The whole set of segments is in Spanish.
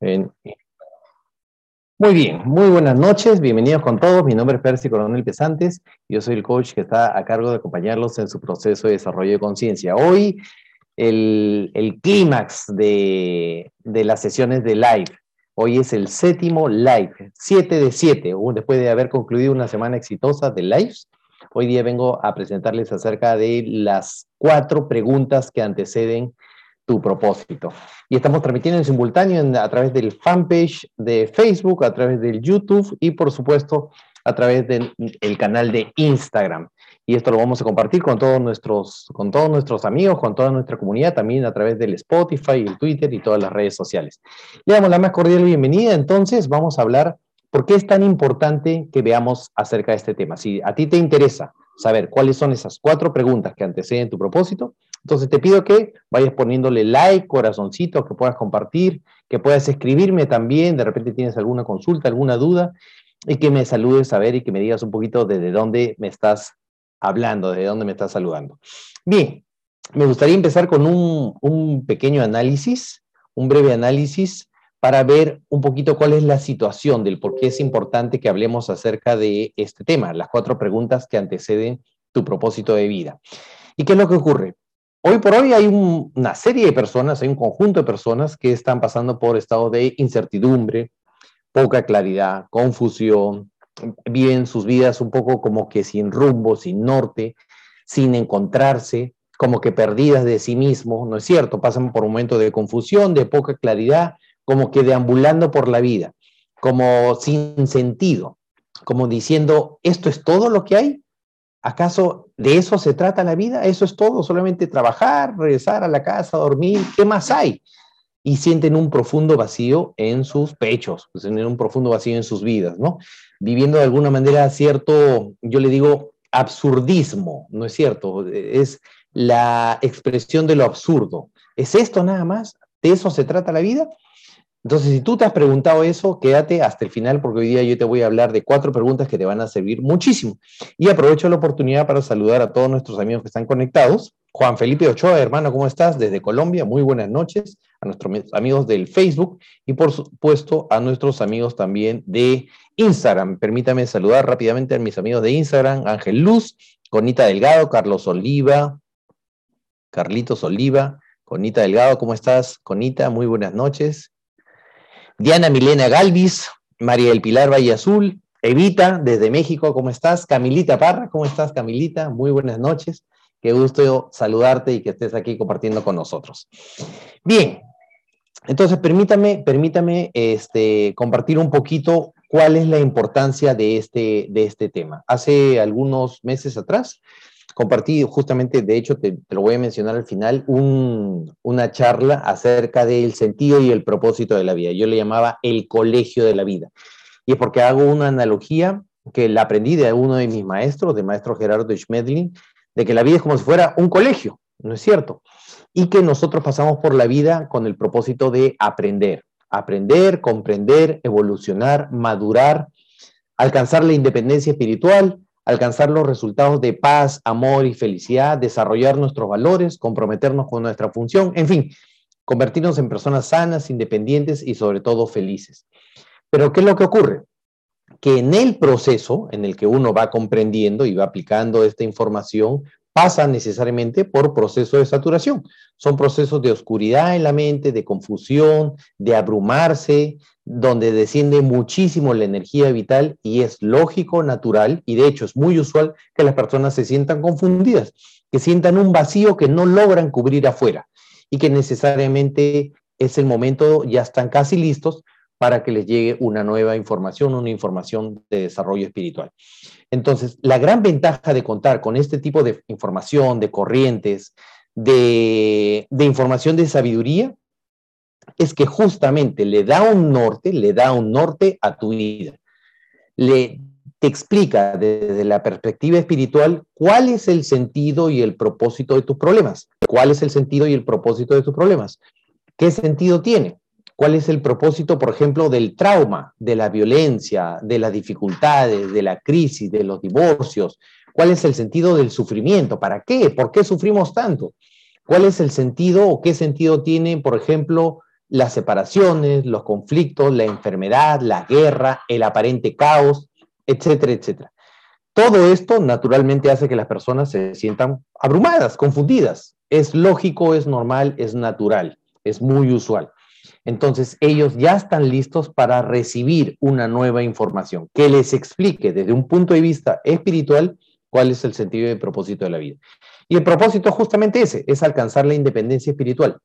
Muy bien, muy buenas noches, bienvenidos con todos. Mi nombre es Percy Coronel Pesantes, yo soy el coach que está a cargo de acompañarlos en su proceso de desarrollo de conciencia. Hoy el, clímax de, de, las sesiones de live. Hoy es el séptimo live, 7 de 7, después de haber concluido una semana exitosa de lives. Hoy día vengo a presentarles acerca de las cuatro preguntas que anteceden tu propósito. Y estamos transmitiendo en simultáneo a través del fanpage de Facebook, a través del YouTube y por supuesto a través del canal de Instagram. Y esto lo vamos a compartir con todos, nuestros, con todos nuestros amigos, con toda nuestra comunidad, también a través del Spotify, el Twitter y todas las redes sociales. Le damos la más cordial bienvenida. Entonces vamos a hablar por qué es tan importante que veamos acerca de este tema. Si a ti te interesa saber cuáles son esas cuatro preguntas que anteceden tu propósito, entonces te pido que vayas poniéndole like, corazoncito, que puedas compartir, que puedas escribirme también, de repente tienes alguna consulta, alguna duda, y que me saludes a ver y que me digas un poquito desde dónde me estás hablando, desde dónde me estás saludando. Bien, me gustaría empezar con un, un pequeño análisis, un breve análisis para ver un poquito cuál es la situación del por qué es importante que hablemos acerca de este tema, las cuatro preguntas que anteceden tu propósito de vida. ¿Y qué es lo que ocurre? Hoy por hoy hay una serie de personas, hay un conjunto de personas que están pasando por estado de incertidumbre, poca claridad, confusión, viven sus vidas un poco como que sin rumbo, sin norte, sin encontrarse, como que perdidas de sí mismos, ¿no es cierto? Pasan por un momento de confusión, de poca claridad, como que deambulando por la vida, como sin sentido, como diciendo, ¿esto es todo lo que hay? ¿Acaso de eso se trata la vida? ¿Eso es todo? ¿Solamente trabajar, regresar a la casa, dormir? ¿Qué más hay? Y sienten un profundo vacío en sus pechos, pues, sienten un profundo vacío en sus vidas, ¿no? Viviendo de alguna manera cierto, yo le digo, absurdismo, ¿no es cierto? Es la expresión de lo absurdo. ¿Es esto nada más? ¿De eso se trata la vida? Entonces, si tú te has preguntado eso, quédate hasta el final porque hoy día yo te voy a hablar de cuatro preguntas que te van a servir muchísimo. Y aprovecho la oportunidad para saludar a todos nuestros amigos que están conectados. Juan Felipe Ochoa, hermano, ¿cómo estás? Desde Colombia, muy buenas noches. A nuestros amigos del Facebook y por supuesto a nuestros amigos también de Instagram. Permítame saludar rápidamente a mis amigos de Instagram, Ángel Luz, Conita Delgado, Carlos Oliva, Carlitos Oliva, Conita Delgado, ¿cómo estás? Conita, muy buenas noches. Diana Milena Galvis, María del Pilar Valle Azul, Evita desde México, ¿cómo estás? Camilita Parra, ¿cómo estás Camilita? Muy buenas noches. Qué gusto saludarte y que estés aquí compartiendo con nosotros. Bien, entonces permítame, permítame este, compartir un poquito cuál es la importancia de este, de este tema. Hace algunos meses atrás compartí justamente, de hecho, te, lo voy a mencionar al final, una charla acerca del sentido y el propósito de la vida. Yo le llamaba el colegio de la vida. Y es porque hago una analogía que la aprendí de uno de mis maestros, de maestro Gerardo Schmedlin, de que la vida es como si fuera un colegio, ¿no es cierto? Y que nosotros pasamos por la vida con el propósito de aprender, aprender, comprender, evolucionar, madurar, alcanzar la independencia espiritual, alcanzar los resultados de paz, amor y felicidad, desarrollar nuestros valores, comprometernos con nuestra función, en fin, convertirnos en personas sanas, independientes y sobre todo felices. Pero ¿qué es lo que ocurre? Que en el proceso en el que uno va comprendiendo y va aplicando esta información, pasa necesariamente por proceso de saturación. Son procesos de oscuridad en la mente, de confusión, de abrumarse, donde desciende muchísimo la energía vital y es lógico, natural y de hecho es muy usual que las personas se sientan confundidas, que sientan un vacío que no logran cubrir afuera y que necesariamente es el momento, ya están casi listos para que les llegue una nueva información, una información de desarrollo espiritual. Entonces, la gran ventaja de contar con este tipo de información, de corrientes, de, información de sabiduría, es que justamente le da un norte, le da un norte a tu vida. Le te explica desde la perspectiva espiritual cuál es el sentido y el propósito de tus problemas. ¿Cuál es el sentido y el propósito de tus problemas? ¿Qué sentido tiene? ¿Cuál es el propósito, por ejemplo, del trauma, de la violencia, de las dificultades, de la crisis, de los divorcios? ¿Cuál es el sentido del sufrimiento? ¿Para qué? ¿Por qué sufrimos tanto? ¿Cuál es el sentido o qué sentido tiene, por ejemplo, las separaciones, los conflictos, la enfermedad, la guerra, el aparente caos, etcétera, etcétera. Todo esto naturalmente hace que las personas se sientan abrumadas, confundidas. Es lógico, es normal, es natural, es muy usual. Entonces, ellos ya están listos para recibir una nueva información que les explique desde un punto de vista espiritual cuál es el sentido y el propósito de la vida. Y el propósito justamente ese, es alcanzar la independencia espiritual,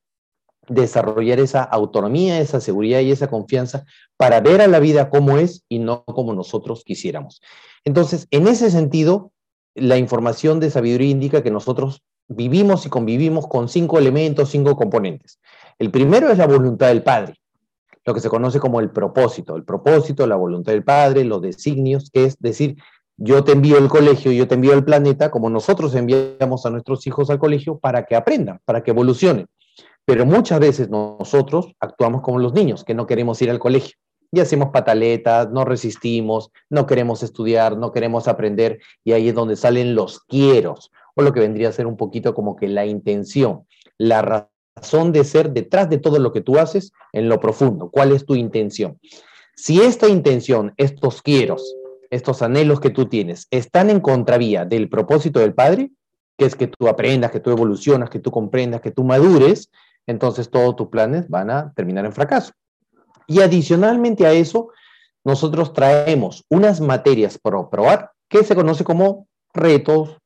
desarrollar esa autonomía, esa seguridad y esa confianza para ver a la vida como es y no como nosotros quisiéramos. Entonces, en ese sentido, la información de sabiduría indica que nosotros vivimos y convivimos con cinco elementos, cinco componentes. El primero es la voluntad del Padre, lo que se conoce como el propósito. El propósito, la voluntad del Padre, los designios, que es decir, yo te envío el colegio, yo te envío el planeta, como nosotros enviamos a nuestros hijos al colegio para que aprendan, para que evolucionen. Pero muchas veces nosotros actuamos como los niños, que no queremos ir al colegio. Y hacemos pataletas, no resistimos, no queremos estudiar, no queremos aprender, y ahí es donde salen los quieros, o lo que vendría a ser un poquito como que la intención, la razón de ser detrás de todo lo que tú haces en lo profundo. ¿Cuál es tu intención? Si esta intención, estos quieros, estos anhelos que tú tienes, están en contravía del propósito del Padre, que es que tú aprendas, que tú evolucionas, que tú comprendas, que tú madures, entonces todos tus planes van a terminar en fracaso. Y adicionalmente a eso, nosotros traemos unas materias para probar que se conoce como retos,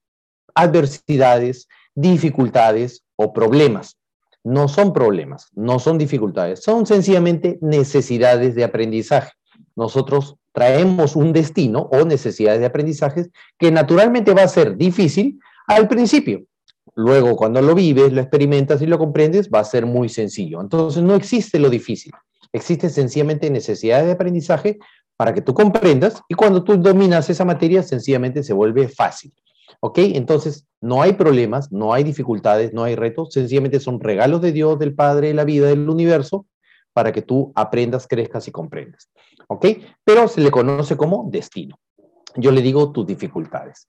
adversidades, dificultades o problemas. No son problemas, no son dificultades, son sencillamente necesidades de aprendizaje. Nosotros traemos un destino o necesidades de aprendizaje que naturalmente va a ser difícil al principio, Luego, cuando lo vives, lo experimentas y lo comprendes, va a ser muy sencillo. Entonces, no existe lo difícil. Existe sencillamente necesidad de aprendizaje para que tú comprendas y cuando tú dominas esa materia, sencillamente se vuelve fácil. ¿Ok? Entonces, no hay problemas, no hay dificultades, no hay retos, sencillamente son regalos de Dios, del Padre, de la vida, del universo, para que tú aprendas, crezcas y comprendas. ¿Ok? Pero se le conoce como destino. Yo le digo tus dificultades.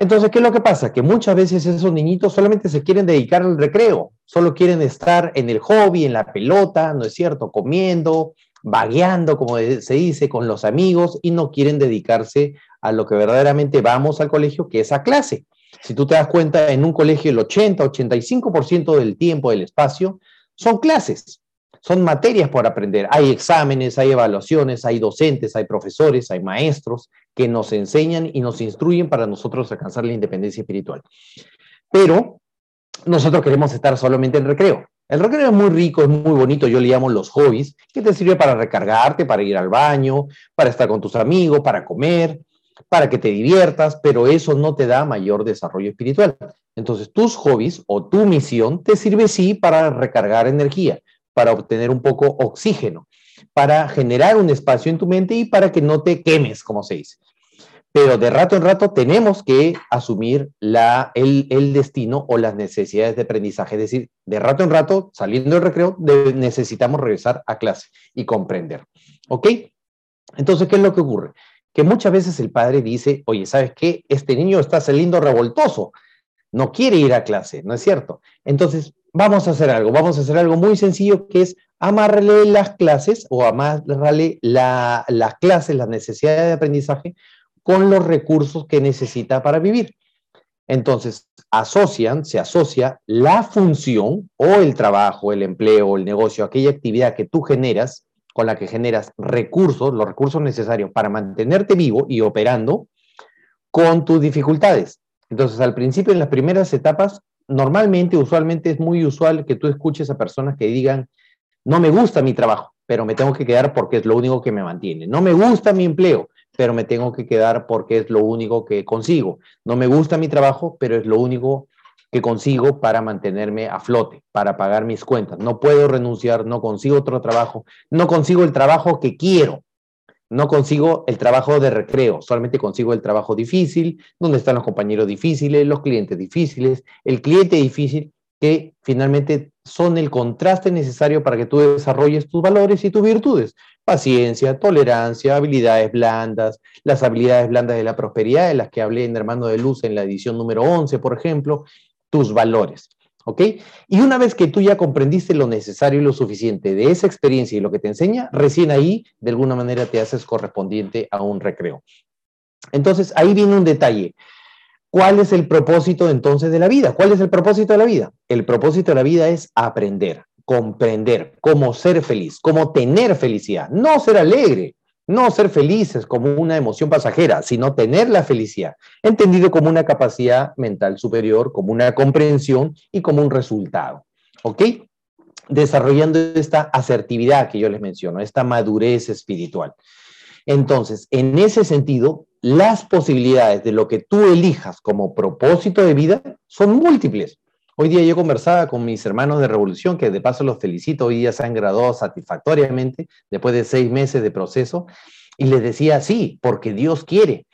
Entonces, ¿qué es lo que pasa? Que muchas veces esos niñitos solamente se quieren dedicar al recreo, solo quieren estar en el hobby, en la pelota, ¿no es cierto? Comiendo, vagueando, como se dice, con los amigos y no quieren dedicarse a lo que verdaderamente vamos al colegio, que es a clase. Si tú te das cuenta, en un colegio el 80, 85% del tiempo, del espacio, son clases, son materias por aprender. Hay exámenes, hay evaluaciones, hay docentes, hay profesores, hay maestros que nos enseñan y nos instruyen para nosotros alcanzar la independencia espiritual. Pero nosotros queremos estar solamente en recreo. El recreo es muy rico, es muy bonito, yo le llamo los hobbies, que te sirve para recargarte, para ir al baño, para estar con tus amigos, para comer, para que te diviertas, pero eso no te da mayor desarrollo espiritual. Entonces, tus hobbies o tu misión te sirve sí para recargar energía, para obtener un poco oxígeno, para generar un espacio en tu mente y para que no te quemes, como se dice. Pero de rato en rato tenemos que asumir la, el, el destino o las necesidades de aprendizaje. Es decir, de rato en rato, saliendo del recreo, necesitamos regresar a clase y comprender. ¿Ok? Entonces, ¿qué es lo que ocurre? Que muchas veces el padre dice, oye, ¿sabes qué? Este niño está saliendo revoltoso, no quiere ir a clase, ¿no es cierto? Entonces, vamos a hacer algo, vamos a hacer algo muy sencillo que es amarrarle las clases o amarrarle la, las clases, las necesidades de aprendizaje con los recursos que necesita para vivir. Entonces, asocian, se asocia la función o el trabajo, el empleo, el negocio, aquella actividad que tú generas, con la que generas recursos, los recursos necesarios para mantenerte vivo y operando con tus dificultades. Entonces, al principio, en las primeras etapas, normalmente, usualmente es muy usual que tú escuches a personas que digan, no me gusta mi trabajo, pero me tengo que quedar porque es lo único que me mantiene. No me gusta mi empleo, pero me tengo que quedar porque es lo único que consigo. No me gusta mi trabajo, pero es lo único que consigo para mantenerme a flote, para pagar mis cuentas. No puedo renunciar, no consigo otro trabajo, no consigo el trabajo que quiero, no consigo el trabajo de recreo, solamente consigo el trabajo difícil, donde están los compañeros difíciles, los clientes difíciles, el cliente difícil, que finalmente son el contraste necesario para que tú desarrolles tus valores y tus virtudes. Paciencia, tolerancia, habilidades blandas, las habilidades blandas de la prosperidad, de las que hablé en Hermano de Luz en la edición número 11, por ejemplo, tus valores. ¿Ok? Y una vez que tú ya comprendiste lo necesario y lo suficiente de esa experiencia y lo que te enseña, recién ahí, de alguna manera, te haces correspondiente a un recreo. Entonces, ahí viene un detalle. ¿Cuál es el propósito entonces de la vida? ¿Cuál es el propósito de la vida? El propósito de la vida es aprender, comprender cómo ser feliz, cómo tener felicidad, no ser alegre, no ser felices como una emoción pasajera, sino tener la felicidad, entendido como una capacidad mental superior, como una comprensión y como un resultado. ¿Ok? Desarrollando esta asertividad que yo les menciono, esta madurez espiritual. Entonces, en ese sentido, las posibilidades de lo que tú elijas como propósito de vida son múltiples. Hoy día yo conversaba con mis hermanos de Revolución, que de paso los felicito, hoy día se han graduado satisfactoriamente después de seis meses de proceso, y les decía, sí, porque Dios quiere.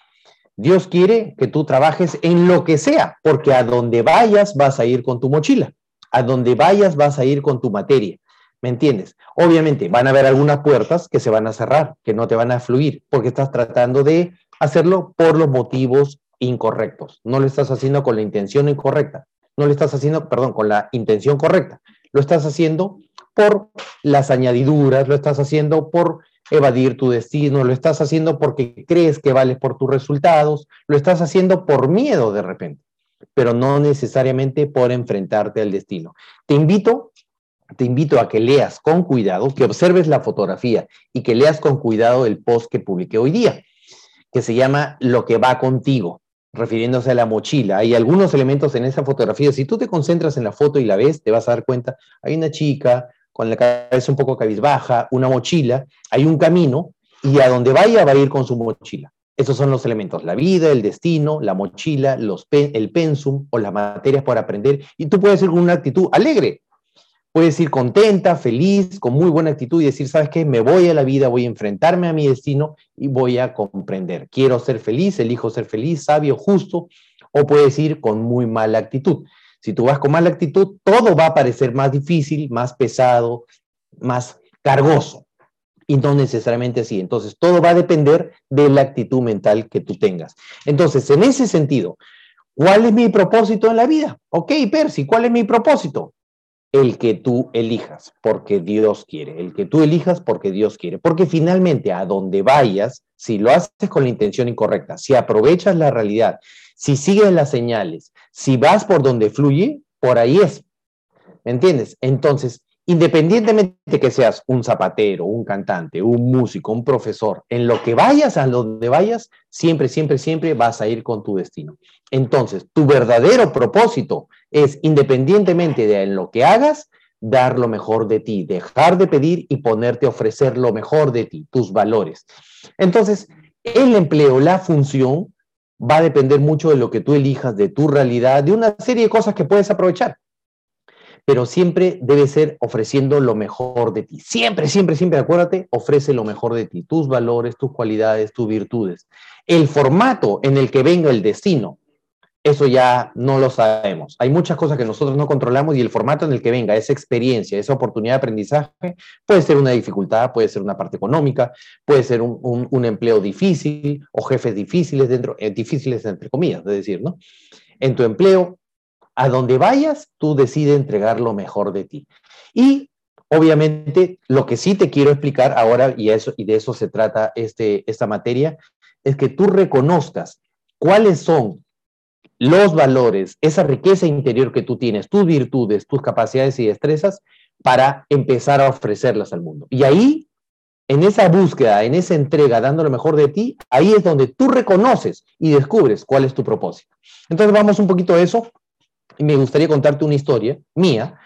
Dios quiere que tú trabajes en lo que sea, porque a donde vayas vas a ir con tu mochila, a donde vayas vas a ir con tu materia. ¿Me entiendes? Obviamente van a haber algunas puertas que se van a cerrar, que no te van a fluir, porque estás tratando de hacerlo por los motivos incorrectos. No lo estás haciendo con la intención incorrecta no lo estás haciendo, perdón, con la intención correcta. Lo estás haciendo por las añadiduras, lo estás haciendo por evadir tu destino, lo estás haciendo porque crees que vales por tus resultados, lo estás haciendo por miedo de repente, pero no necesariamente por enfrentarte al destino. Te invito, te invito a que leas con cuidado, que observes la fotografía y que leas con cuidado el post que publiqué hoy día, que se llama Lo que va contigo refiriéndose a la mochila. Hay algunos elementos en esa fotografía. Si tú te concentras en la foto y la ves, te vas a dar cuenta, hay una chica con la cabeza un poco cabizbaja, una mochila, hay un camino y a donde vaya va a ir con su mochila. Esos son los elementos, la vida, el destino, la mochila, los el pensum o las materias por aprender. Y tú puedes ir con una actitud alegre, Puedes ir contenta, feliz, con muy buena actitud y decir, ¿sabes qué? Me voy a la vida, voy a enfrentarme a mi destino y voy a comprender. Quiero ser feliz, elijo ser feliz, sabio, justo, o puedes ir con muy mala actitud. Si tú vas con mala actitud, todo va a parecer más difícil, más pesado, más cargoso. Y no necesariamente así. Entonces, todo va a depender de la actitud mental que tú tengas. Entonces, en ese sentido, ¿cuál es mi propósito en la vida? Ok, Percy, ¿cuál es mi propósito? El que tú elijas, porque Dios quiere, el que tú elijas porque Dios quiere, porque finalmente a donde vayas, si lo haces con la intención incorrecta, si aprovechas la realidad, si sigues las señales, si vas por donde fluye, por ahí es. ¿Me entiendes? Entonces, independientemente de que seas un zapatero, un cantante, un músico, un profesor, en lo que vayas, a donde vayas, siempre, siempre, siempre vas a ir con tu destino. Entonces, tu verdadero propósito es, independientemente de en lo que hagas, dar lo mejor de ti, dejar de pedir y ponerte a ofrecer lo mejor de ti, tus valores. Entonces, el empleo, la función, va a depender mucho de lo que tú elijas, de tu realidad, de una serie de cosas que puedes aprovechar pero siempre debe ser ofreciendo lo mejor de ti. Siempre, siempre, siempre, acuérdate, ofrece lo mejor de ti, tus valores, tus cualidades, tus virtudes. El formato en el que venga el destino, eso ya no lo sabemos. Hay muchas cosas que nosotros no controlamos y el formato en el que venga, esa experiencia, esa oportunidad de aprendizaje, puede ser una dificultad, puede ser una parte económica, puede ser un, empleo difícil o jefes difíciles dentro, eh, difíciles entre comillas, es decir, ¿no? En tu empleo a donde vayas, tú decides entregar lo mejor de ti. Y obviamente lo que sí te quiero explicar ahora, y, eso, y de eso se trata este, esta materia, es que tú reconozcas cuáles son los valores, esa riqueza interior que tú tienes, tus virtudes, tus capacidades y destrezas, para empezar a ofrecerlas al mundo. Y ahí, en esa búsqueda, en esa entrega, dando lo mejor de ti, ahí es donde tú reconoces y descubres cuál es tu propósito. Entonces vamos un poquito a eso y me gustaría contarte una historia mía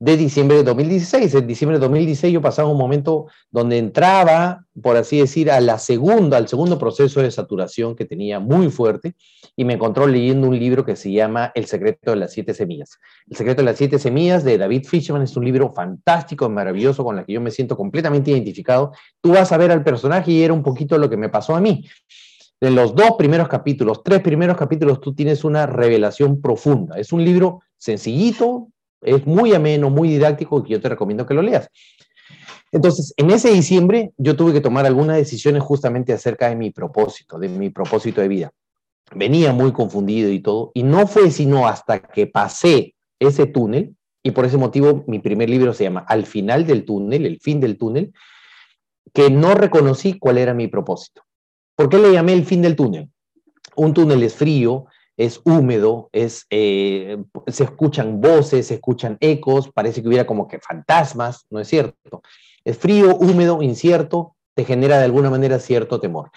de diciembre de 2016. En diciembre de 2016 yo pasaba un momento donde entraba, por así decir, a la segunda, al segundo proceso de saturación que tenía muy fuerte y me encontró leyendo un libro que se llama El secreto de las siete semillas. El secreto de las siete semillas de David Fishman es un libro fantástico, maravilloso, con el que yo me siento completamente identificado. Tú vas a ver al personaje y era un poquito lo que me pasó a mí en los dos primeros capítulos, tres primeros capítulos, tú tienes una revelación profunda. Es un libro sencillito, es muy ameno, muy didáctico, que yo te recomiendo que lo leas. Entonces, en ese diciembre yo tuve que tomar algunas decisiones justamente acerca de mi propósito, de mi propósito de vida. Venía muy confundido y todo, y no fue sino hasta que pasé ese túnel, y por ese motivo mi primer libro se llama Al final del túnel, el fin del túnel, que no reconocí cuál era mi propósito. ¿Por qué le llamé el fin del túnel? Un túnel es frío, es húmedo, es, eh, se escuchan voces, se escuchan ecos, parece que hubiera como que fantasmas, ¿no es cierto? Es frío, húmedo, incierto, te genera de alguna manera cierto temor.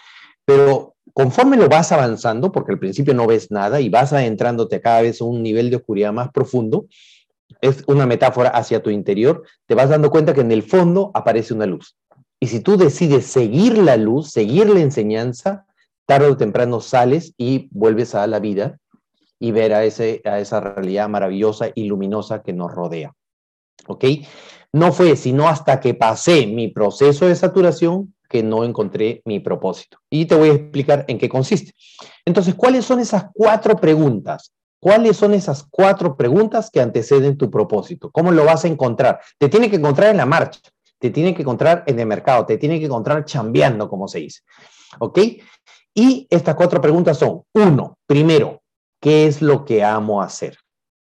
Pero conforme lo vas avanzando, porque al principio no ves nada y vas adentrándote cada vez a un nivel de oscuridad más profundo, es una metáfora hacia tu interior, te vas dando cuenta que en el fondo aparece una luz. Y si tú decides seguir la luz, seguir la enseñanza, tarde o temprano sales y vuelves a la vida y ver a, ese, a esa realidad maravillosa y luminosa que nos rodea. ¿Ok? No fue sino hasta que pasé mi proceso de saturación que no encontré mi propósito. Y te voy a explicar en qué consiste. Entonces, ¿cuáles son esas cuatro preguntas? ¿Cuáles son esas cuatro preguntas que anteceden tu propósito? ¿Cómo lo vas a encontrar? Te tiene que encontrar en la marcha, te tiene que encontrar en el mercado, te tiene que encontrar chambeando, como se dice. ¿Ok? Y estas cuatro preguntas son, uno, primero, ¿qué es lo que amo hacer?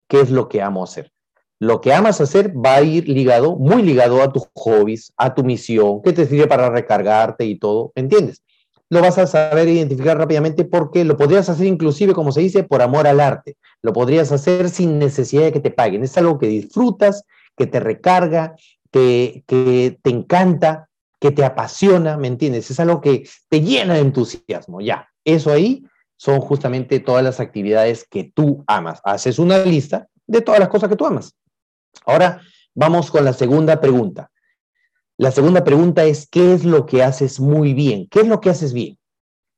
¿Qué es lo que amo hacer? lo que amas hacer va a ir ligado, muy ligado a tus hobbies, a tu misión, que te sirve para recargarte y todo, ¿entiendes? Lo vas a saber identificar rápidamente porque lo podrías hacer inclusive, como se dice, por amor al arte. Lo podrías hacer sin necesidad de que te paguen. Es algo que disfrutas, que te recarga, que, que te encanta, que te apasiona, ¿me entiendes? Es algo que te llena de entusiasmo, ya. Eso ahí son justamente todas las actividades que tú amas. Haces una lista de todas las cosas que tú amas. Ahora vamos con la segunda pregunta. La segunda pregunta es, ¿qué es lo que haces muy bien? ¿Qué es lo que haces bien?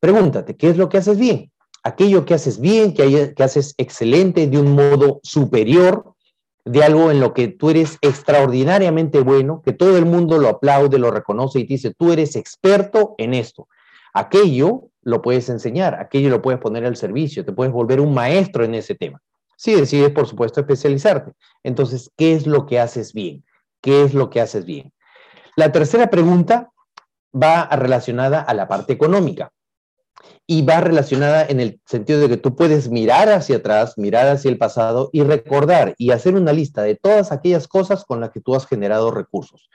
Pregúntate, ¿qué es lo que haces bien? Aquello que haces bien, que, que haces excelente, de un modo superior, de algo en lo que tú eres extraordinariamente bueno, que todo el mundo lo aplaude, lo reconoce y te dice, tú eres experto en esto. Aquello lo puedes enseñar, aquello lo puedes poner al servicio, te puedes volver un maestro en ese tema. Si decides, por supuesto, especializarte. Entonces, ¿qué es lo que haces bien? ¿Qué es lo que haces bien? La tercera pregunta va relacionada a la parte económica y va relacionada en el sentido de que tú puedes mirar hacia atrás, mirar hacia el pasado y recordar y hacer una lista de todas aquellas cosas con las que tú has generado recursos.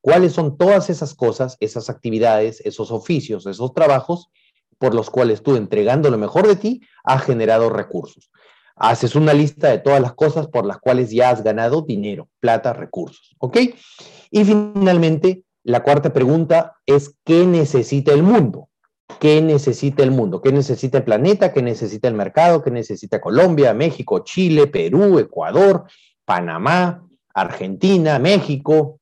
¿Cuáles son todas esas cosas, esas actividades, esos oficios, esos trabajos por los cuales tú, entregando lo mejor de ti, has generado recursos? haces una lista de todas las cosas por las cuales ya has ganado dinero, plata, recursos. ¿Ok? Y finalmente, la cuarta pregunta es, ¿qué necesita el mundo? ¿Qué necesita el mundo? ¿Qué necesita el planeta? ¿Qué necesita el mercado? ¿Qué necesita Colombia, México, Chile, Perú, Ecuador, Panamá, Argentina, México,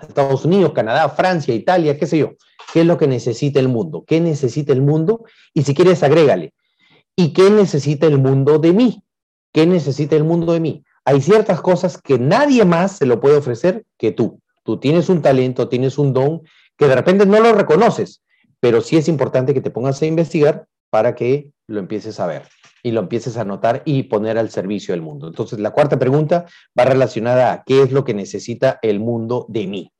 Estados Unidos, Canadá, Francia, Italia, qué sé yo? ¿Qué es lo que necesita el mundo? ¿Qué necesita el mundo? Y si quieres, agrégale. ¿Y qué necesita el mundo de mí? ¿Qué necesita el mundo de mí? Hay ciertas cosas que nadie más se lo puede ofrecer que tú. Tú tienes un talento, tienes un don que de repente no lo reconoces, pero sí es importante que te pongas a investigar para que lo empieces a ver y lo empieces a notar y poner al servicio del mundo. Entonces, la cuarta pregunta va relacionada a qué es lo que necesita el mundo de mí.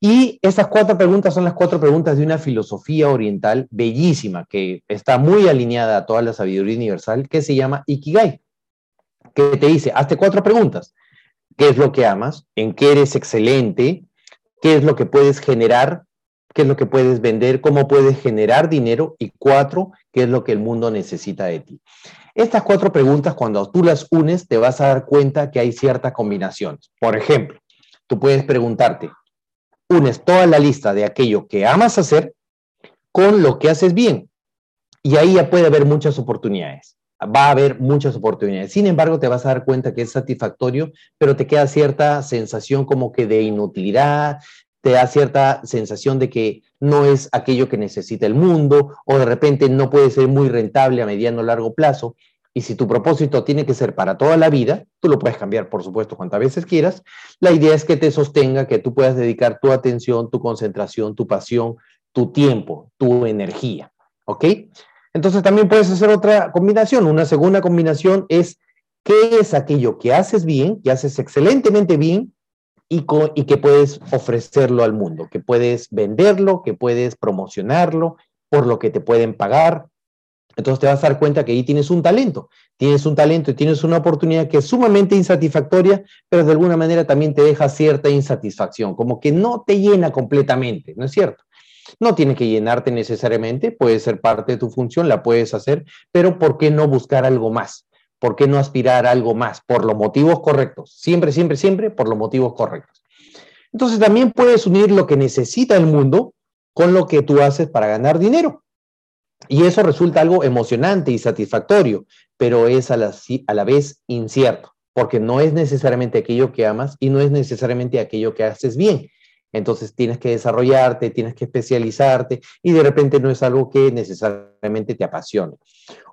Y estas cuatro preguntas son las cuatro preguntas de una filosofía oriental bellísima que está muy alineada a toda la sabiduría universal que se llama Ikigai que te dice, hazte cuatro preguntas. ¿Qué es lo que amas? ¿En qué eres excelente? ¿Qué es lo que puedes generar? ¿Qué es lo que puedes vender? ¿Cómo puedes generar dinero? Y cuatro, ¿qué es lo que el mundo necesita de ti? Estas cuatro preguntas, cuando tú las unes, te vas a dar cuenta que hay ciertas combinaciones. Por ejemplo, tú puedes preguntarte, unes toda la lista de aquello que amas hacer con lo que haces bien. Y ahí ya puede haber muchas oportunidades va a haber muchas oportunidades. Sin embargo, te vas a dar cuenta que es satisfactorio, pero te queda cierta sensación como que de inutilidad, te da cierta sensación de que no es aquello que necesita el mundo o de repente no puede ser muy rentable a mediano o largo plazo. Y si tu propósito tiene que ser para toda la vida, tú lo puedes cambiar, por supuesto, cuantas veces quieras. La idea es que te sostenga, que tú puedas dedicar tu atención, tu concentración, tu pasión, tu tiempo, tu energía. ¿Ok? Entonces también puedes hacer otra combinación. Una segunda combinación es qué es aquello que haces bien, que haces excelentemente bien y, que puedes ofrecerlo al mundo, que puedes venderlo, que puedes promocionarlo, por lo que te pueden pagar, Entonces te vas a dar cuenta que ahí tienes un talento, tienes un talento y tienes una oportunidad que es sumamente insatisfactoria, pero de alguna manera también te deja cierta insatisfacción, como que no te llena completamente, ¿no es cierto? No tiene que llenarte necesariamente, puede ser parte de tu función, la puedes hacer, pero ¿por qué no buscar algo más? ¿Por qué no aspirar a algo más? Por los motivos correctos, siempre, siempre, siempre por los motivos correctos. Entonces también puedes unir lo que necesita el mundo con lo que tú haces para ganar dinero. Y eso resulta algo emocionante y satisfactorio, pero es a la, a la vez incierto, porque no es necesariamente aquello que amas y no es necesariamente aquello que haces bien. Entonces tienes que desarrollarte, tienes que especializarte y de repente no es algo que necesariamente te apasione.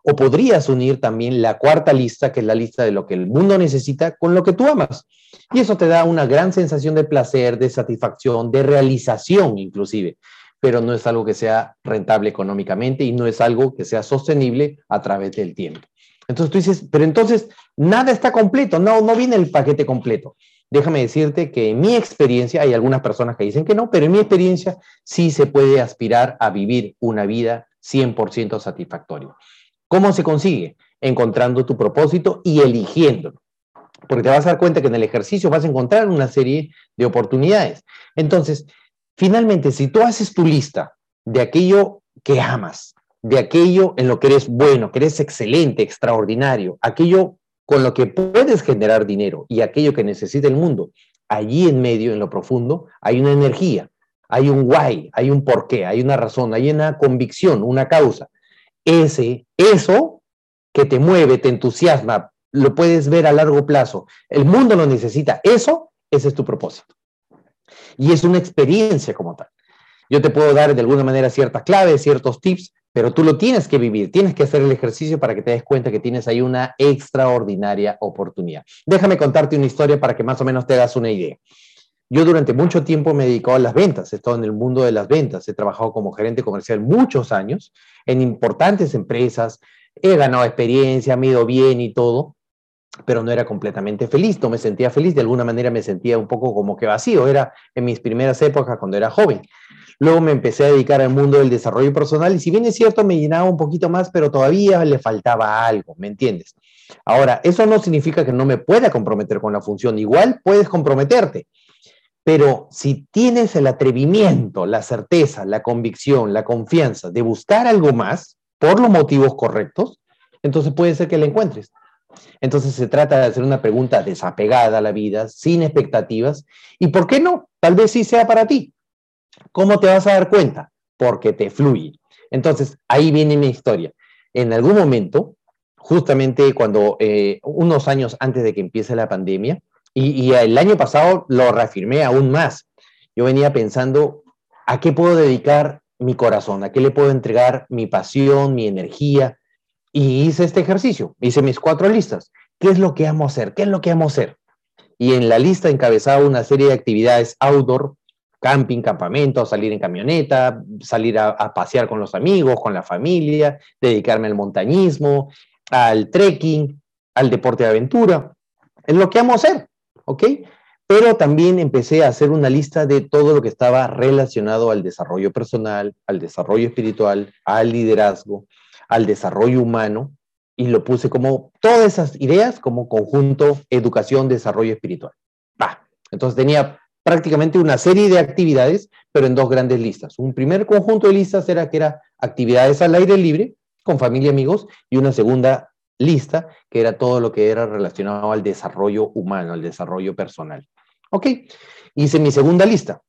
O podrías unir también la cuarta lista, que es la lista de lo que el mundo necesita, con lo que tú amas. Y eso te da una gran sensación de placer, de satisfacción, de realización inclusive, pero no es algo que sea rentable económicamente y no es algo que sea sostenible a través del tiempo. Entonces tú dices, pero entonces nada está completo, no, no viene el paquete completo déjame decirte que en mi experiencia, hay algunas personas que dicen que no, pero en mi experiencia sí se puede aspirar a vivir una vida 100% satisfactoria. ¿Cómo se consigue? Encontrando tu propósito y eligiéndolo. Porque te vas a dar cuenta que en el ejercicio vas a encontrar una serie de oportunidades. Entonces, finalmente, si tú haces tu lista de aquello que amas, de aquello en lo que eres bueno, que eres excelente, extraordinario, aquello con lo que puedes generar dinero y aquello que necesita el mundo, allí en medio, en lo profundo, hay una energía, hay un why, hay un porqué, hay una razón, hay una convicción, una causa. Ese, eso que te mueve, te entusiasma, lo puedes ver a largo plazo, el mundo lo necesita, eso, ese es tu propósito. Y es una experiencia como tal. Yo te puedo dar de alguna manera ciertas claves, ciertos tips, pero tú lo tienes que vivir, tienes que hacer el ejercicio para que te des cuenta que tienes ahí una extraordinaria oportunidad. Déjame contarte una historia para que más o menos te hagas una idea. Yo durante mucho tiempo me he a las ventas, he estado en el mundo de las ventas, he trabajado como gerente comercial muchos años en importantes empresas, he ganado experiencia, me he ido bien y todo, pero no era completamente feliz, no me sentía feliz, de alguna manera me sentía un poco como que vacío, era en mis primeras épocas cuando era joven. Luego me empecé a dedicar al mundo del desarrollo personal y si bien es cierto, me llenaba un poquito más, pero todavía le faltaba algo, ¿me entiendes? Ahora, eso no significa que no me pueda comprometer con la función, igual puedes comprometerte, pero si tienes el atrevimiento, la certeza, la convicción, la confianza de buscar algo más por los motivos correctos, entonces puede ser que la encuentres. Entonces se trata de hacer una pregunta desapegada a la vida, sin expectativas, y ¿por qué no? Tal vez sí sea para ti. ¿Cómo te vas a dar cuenta? Porque te fluye. Entonces, ahí viene mi historia. En algún momento, justamente cuando eh, unos años antes de que empiece la pandemia, y, el año pasado lo reafirmé aún más, yo venía pensando, ¿a qué puedo dedicar mi corazón? ¿A qué le puedo entregar mi pasión, mi energía? Y hice este ejercicio, hice mis cuatro listas. ¿Qué es lo que amo hacer? ¿Qué es lo que amo hacer? Y en la lista encabezaba una serie de actividades outdoor camping, campamento, salir en camioneta, salir a, pasear con los amigos, con la familia, dedicarme al montañismo, al trekking, al deporte de aventura. Es lo que amo hacer, ¿ok? Pero también empecé a hacer una lista de todo lo que estaba relacionado al desarrollo personal, al desarrollo espiritual, al liderazgo, al desarrollo humano, y lo puse como todas esas ideas como conjunto educación, desarrollo espiritual. Entonces tenía prácticamente una serie de actividades, pero en dos grandes listas. Un primer conjunto de listas era que era actividades al aire libre, con familia y amigos, y una segunda lista que era todo lo que era relacionado al desarrollo humano, al desarrollo personal. ¿Ok? Hice mi segunda lista.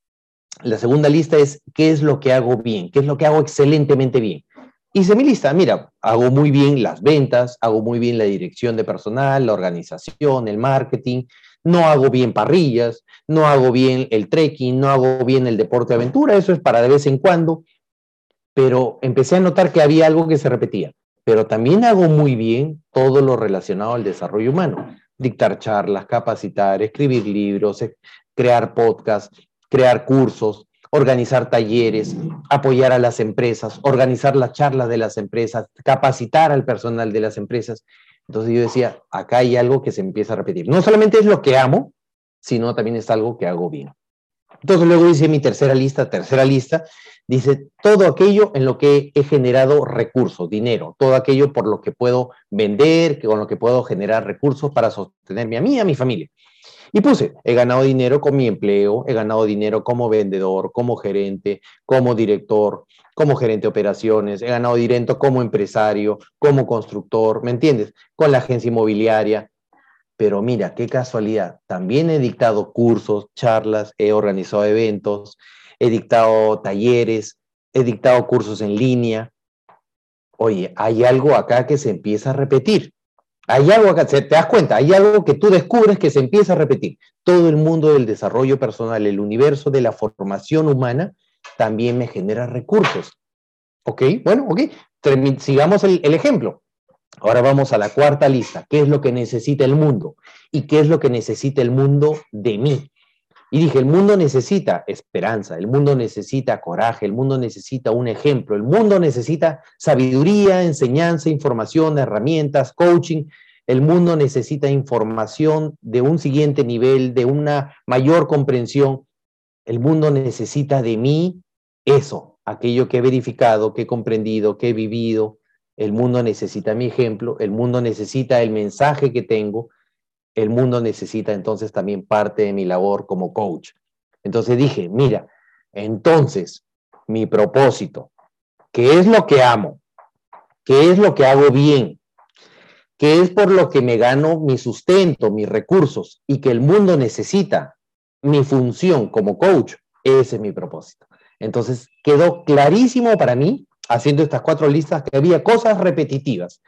La segunda lista es qué es lo que hago bien, qué es lo que hago excelentemente bien. Hice mi lista, mira, hago muy bien las ventas, hago muy bien la dirección de personal, la organización, el marketing, no hago bien parrillas, no hago bien el trekking, no hago bien el deporte de aventura, eso es para de vez en cuando, pero empecé a notar que había algo que se repetía, pero también hago muy bien todo lo relacionado al desarrollo humano, dictar charlas, capacitar, escribir libros, eh, crear podcasts, crear cursos, organizar talleres, apoyar a las empresas, organizar las charlas de las empresas, capacitar al personal de las empresas. Entonces yo decía, acá hay algo que se empieza a repetir. No solamente es lo que amo, sino también es algo que hago bien. Entonces luego dice mi tercera lista, tercera lista, dice todo aquello en lo que he generado recursos, dinero, todo aquello por lo que puedo vender, con lo que puedo generar recursos para sostenerme a mí y a mi familia. Y puse, he ganado dinero con mi empleo, he ganado dinero como vendedor, como gerente, como director, como gerente de operaciones, he ganado dinero como empresario, como constructor, ¿me entiendes? Con la agencia inmobiliaria, pero mira, qué casualidad, también he dictado cursos, charlas, he organizado eventos, he dictado talleres, he dictado cursos en línea. Oye, hay algo acá que se empieza a repetir. Hay algo acá, te das cuenta, hay algo que tú descubres que se empieza a repetir. Todo el mundo del desarrollo personal, el universo de la formación humana, también me genera recursos. ¿Ok? Bueno, ok. Sigamos el, el ejemplo. Ahora vamos a la cuarta lista. ¿Qué es lo que necesita el mundo? ¿Y qué es lo que necesita el mundo de mí? Y dije, el mundo necesita esperanza, el mundo necesita coraje, el mundo necesita un ejemplo, el mundo necesita sabiduría, enseñanza, información, herramientas, coaching. El mundo necesita información de un siguiente nivel, de una mayor comprensión. El mundo necesita de mí eso, aquello que he verificado, que he comprendido, que he vivido, el mundo necesita mi ejemplo, el mundo necesita el mensaje que tengo, el mundo necesita entonces también parte de mi labor como coach. Entonces dije, mira, entonces mi propósito, ¿qué es lo que amo? ¿Qué es lo que hago bien? ¿Qué es por lo que me gano mi sustento, mis recursos y que el mundo necesita mi función como coach? Ese es mi propósito. Entonces quedó clarísimo para mí haciendo estas cuatro listas que había cosas repetitivas.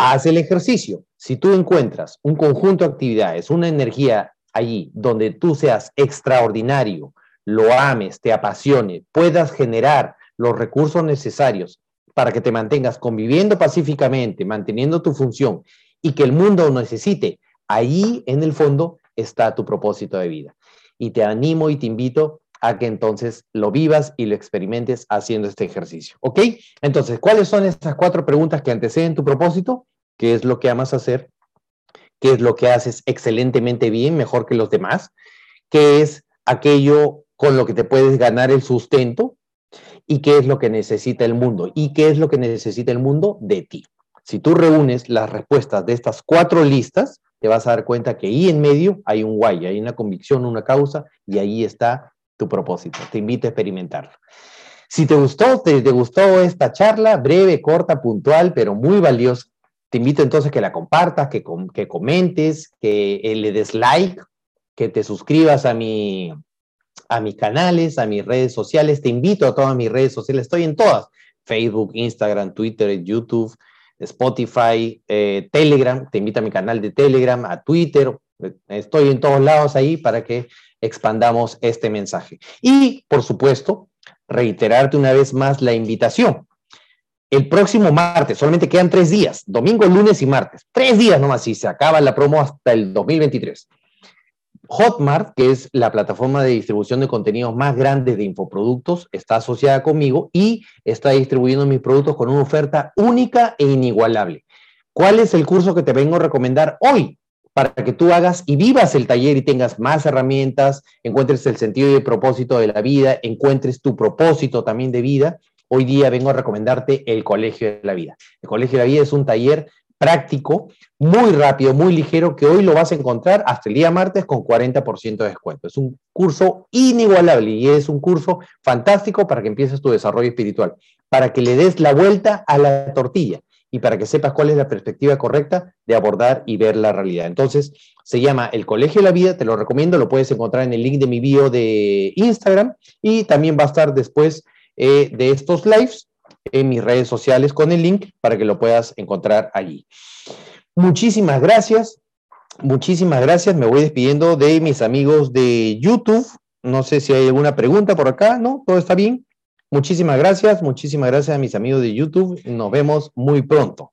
Haz el ejercicio. Si tú encuentras un conjunto de actividades, una energía allí donde tú seas extraordinario, lo ames, te apasione, puedas generar los recursos necesarios para que te mantengas conviviendo pacíficamente, manteniendo tu función y que el mundo necesite, ahí en el fondo está tu propósito de vida. Y te animo y te invito a que entonces lo vivas y lo experimentes haciendo este ejercicio. ¿Ok? Entonces, ¿cuáles son estas cuatro preguntas que anteceden tu propósito? ¿Qué es lo que amas hacer? ¿Qué es lo que haces excelentemente bien, mejor que los demás? ¿Qué es aquello con lo que te puedes ganar el sustento? ¿Y qué es lo que necesita el mundo? ¿Y qué es lo que necesita el mundo de ti? Si tú reúnes las respuestas de estas cuatro listas, te vas a dar cuenta que ahí en medio hay un guay, hay una convicción, una causa, y ahí está tu propósito. Te invito a experimentarlo. Si te gustó, te, gustó esta charla, breve, corta, puntual, pero muy valiosa, te invito entonces que la compartas, que, que comentes, que eh, le des like, que te suscribas a, mi, a mis canales, a mis redes sociales. Te invito a todas mis redes sociales. Estoy en todas. Facebook, Instagram, Twitter, YouTube, Spotify, eh, Telegram. Te invito a mi canal de Telegram, a Twitter. Estoy en todos lados ahí para que expandamos este mensaje. Y, por supuesto, reiterarte una vez más la invitación. El próximo martes, solamente quedan tres días, domingo, lunes y martes. Tres días nomás y se acaba la promo hasta el 2023. Hotmart, que es la plataforma de distribución de contenidos más grande de infoproductos, está asociada conmigo y está distribuyendo mis productos con una oferta única e inigualable. ¿Cuál es el curso que te vengo a recomendar hoy? Para que tú hagas y vivas el taller y tengas más herramientas, encuentres el sentido y el propósito de la vida, encuentres tu propósito también de vida. Hoy día vengo a recomendarte el Colegio de la Vida. El Colegio de la Vida es un taller práctico, muy rápido, muy ligero, que hoy lo vas a encontrar hasta el día martes con 40% de descuento. Es un curso inigualable y es un curso fantástico para que empieces tu desarrollo espiritual, para que le des la vuelta a la tortilla y para que sepas cuál es la perspectiva correcta de abordar y ver la realidad. Entonces, se llama El Colegio de la Vida, te lo recomiendo, lo puedes encontrar en el link de mi bio de Instagram y también va a estar después eh, de estos lives en mis redes sociales con el link para que lo puedas encontrar allí. Muchísimas gracias, muchísimas gracias. Me voy despidiendo de mis amigos de YouTube. No sé si hay alguna pregunta por acá, ¿no? ¿Todo está bien? Muchísimas gracias, muchísimas gracias a mis amigos de YouTube. Nos vemos muy pronto.